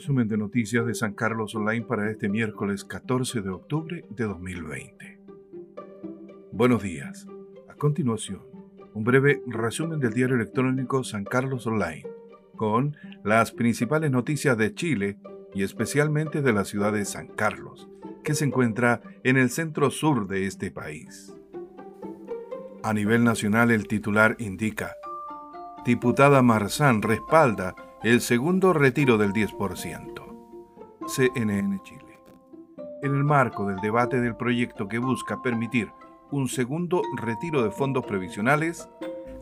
resumen de noticias de San Carlos Online para este miércoles 14 de octubre de 2020. Buenos días. A continuación, un breve resumen del diario electrónico San Carlos Online, con las principales noticias de Chile y especialmente de la ciudad de San Carlos, que se encuentra en el centro sur de este país. A nivel nacional el titular indica, Diputada Marzán respalda el segundo retiro del 10%. CNN Chile. En el marco del debate del proyecto que busca permitir un segundo retiro de fondos previsionales,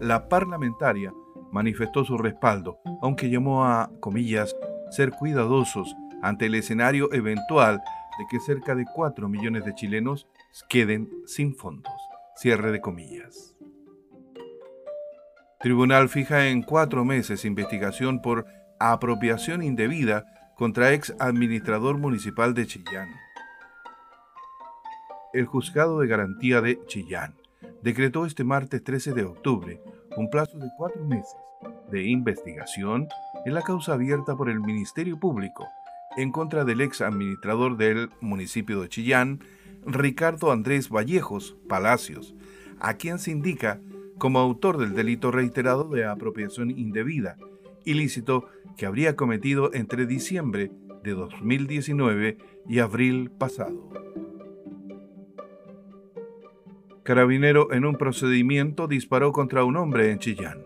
la parlamentaria manifestó su respaldo, aunque llamó a, comillas, ser cuidadosos ante el escenario eventual de que cerca de 4 millones de chilenos queden sin fondos. Cierre de comillas. Tribunal fija en cuatro meses investigación por apropiación indebida contra ex administrador municipal de Chillán. El Juzgado de Garantía de Chillán decretó este martes 13 de octubre un plazo de cuatro meses de investigación en la causa abierta por el Ministerio Público en contra del ex administrador del municipio de Chillán, Ricardo Andrés Vallejos Palacios, a quien se indica como autor del delito reiterado de apropiación indebida, ilícito que habría cometido entre diciembre de 2019 y abril pasado. Carabinero en un procedimiento disparó contra un hombre en Chillán.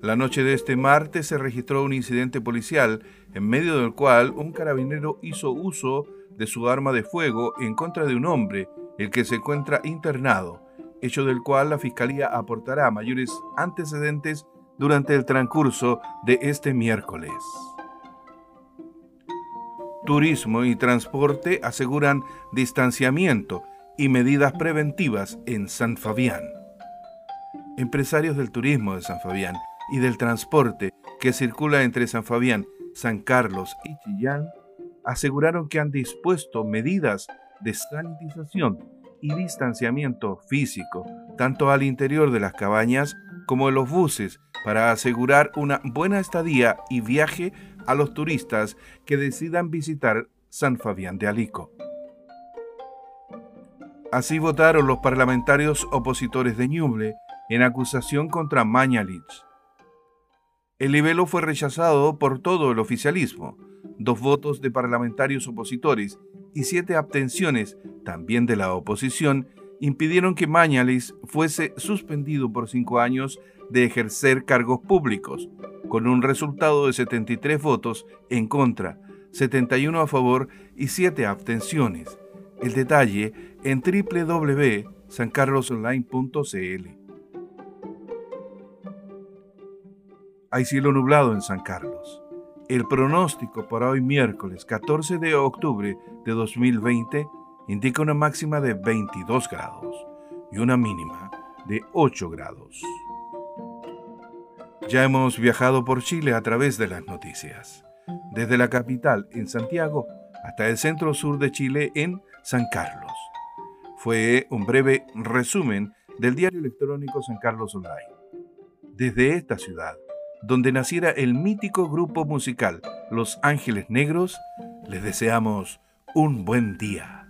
La noche de este martes se registró un incidente policial en medio del cual un carabinero hizo uso de su arma de fuego en contra de un hombre, el que se encuentra internado, hecho del cual la Fiscalía aportará mayores antecedentes durante el transcurso de este miércoles. Turismo y transporte aseguran distanciamiento y medidas preventivas en San Fabián. Empresarios del turismo de San Fabián y del transporte que circula entre San Fabián, San Carlos y Chillán aseguraron que han dispuesto medidas de sanitización y distanciamiento físico, tanto al interior de las cabañas como en los buses, para asegurar una buena estadía y viaje a los turistas que decidan visitar San Fabián de Alico. Así votaron los parlamentarios opositores de Ñuble en acusación contra Mañalich. El libelo fue rechazado por todo el oficialismo, dos votos de parlamentarios opositores y siete abstenciones, también de la oposición, impidieron que Mañalich fuese suspendido por cinco años de ejercer cargos públicos, con un resultado de 73 votos en contra, 71 a favor y 7 abstenciones. El detalle en www.sancarlosonline.cl. Hay cielo nublado en San Carlos. El pronóstico para hoy miércoles 14 de octubre de 2020 indica una máxima de 22 grados y una mínima de 8 grados. Ya hemos viajado por Chile a través de las noticias, desde la capital en Santiago hasta el centro sur de Chile en San Carlos. Fue un breve resumen del diario electrónico San Carlos Online. Desde esta ciudad, donde naciera el mítico grupo musical Los Ángeles Negros, les deseamos un buen día.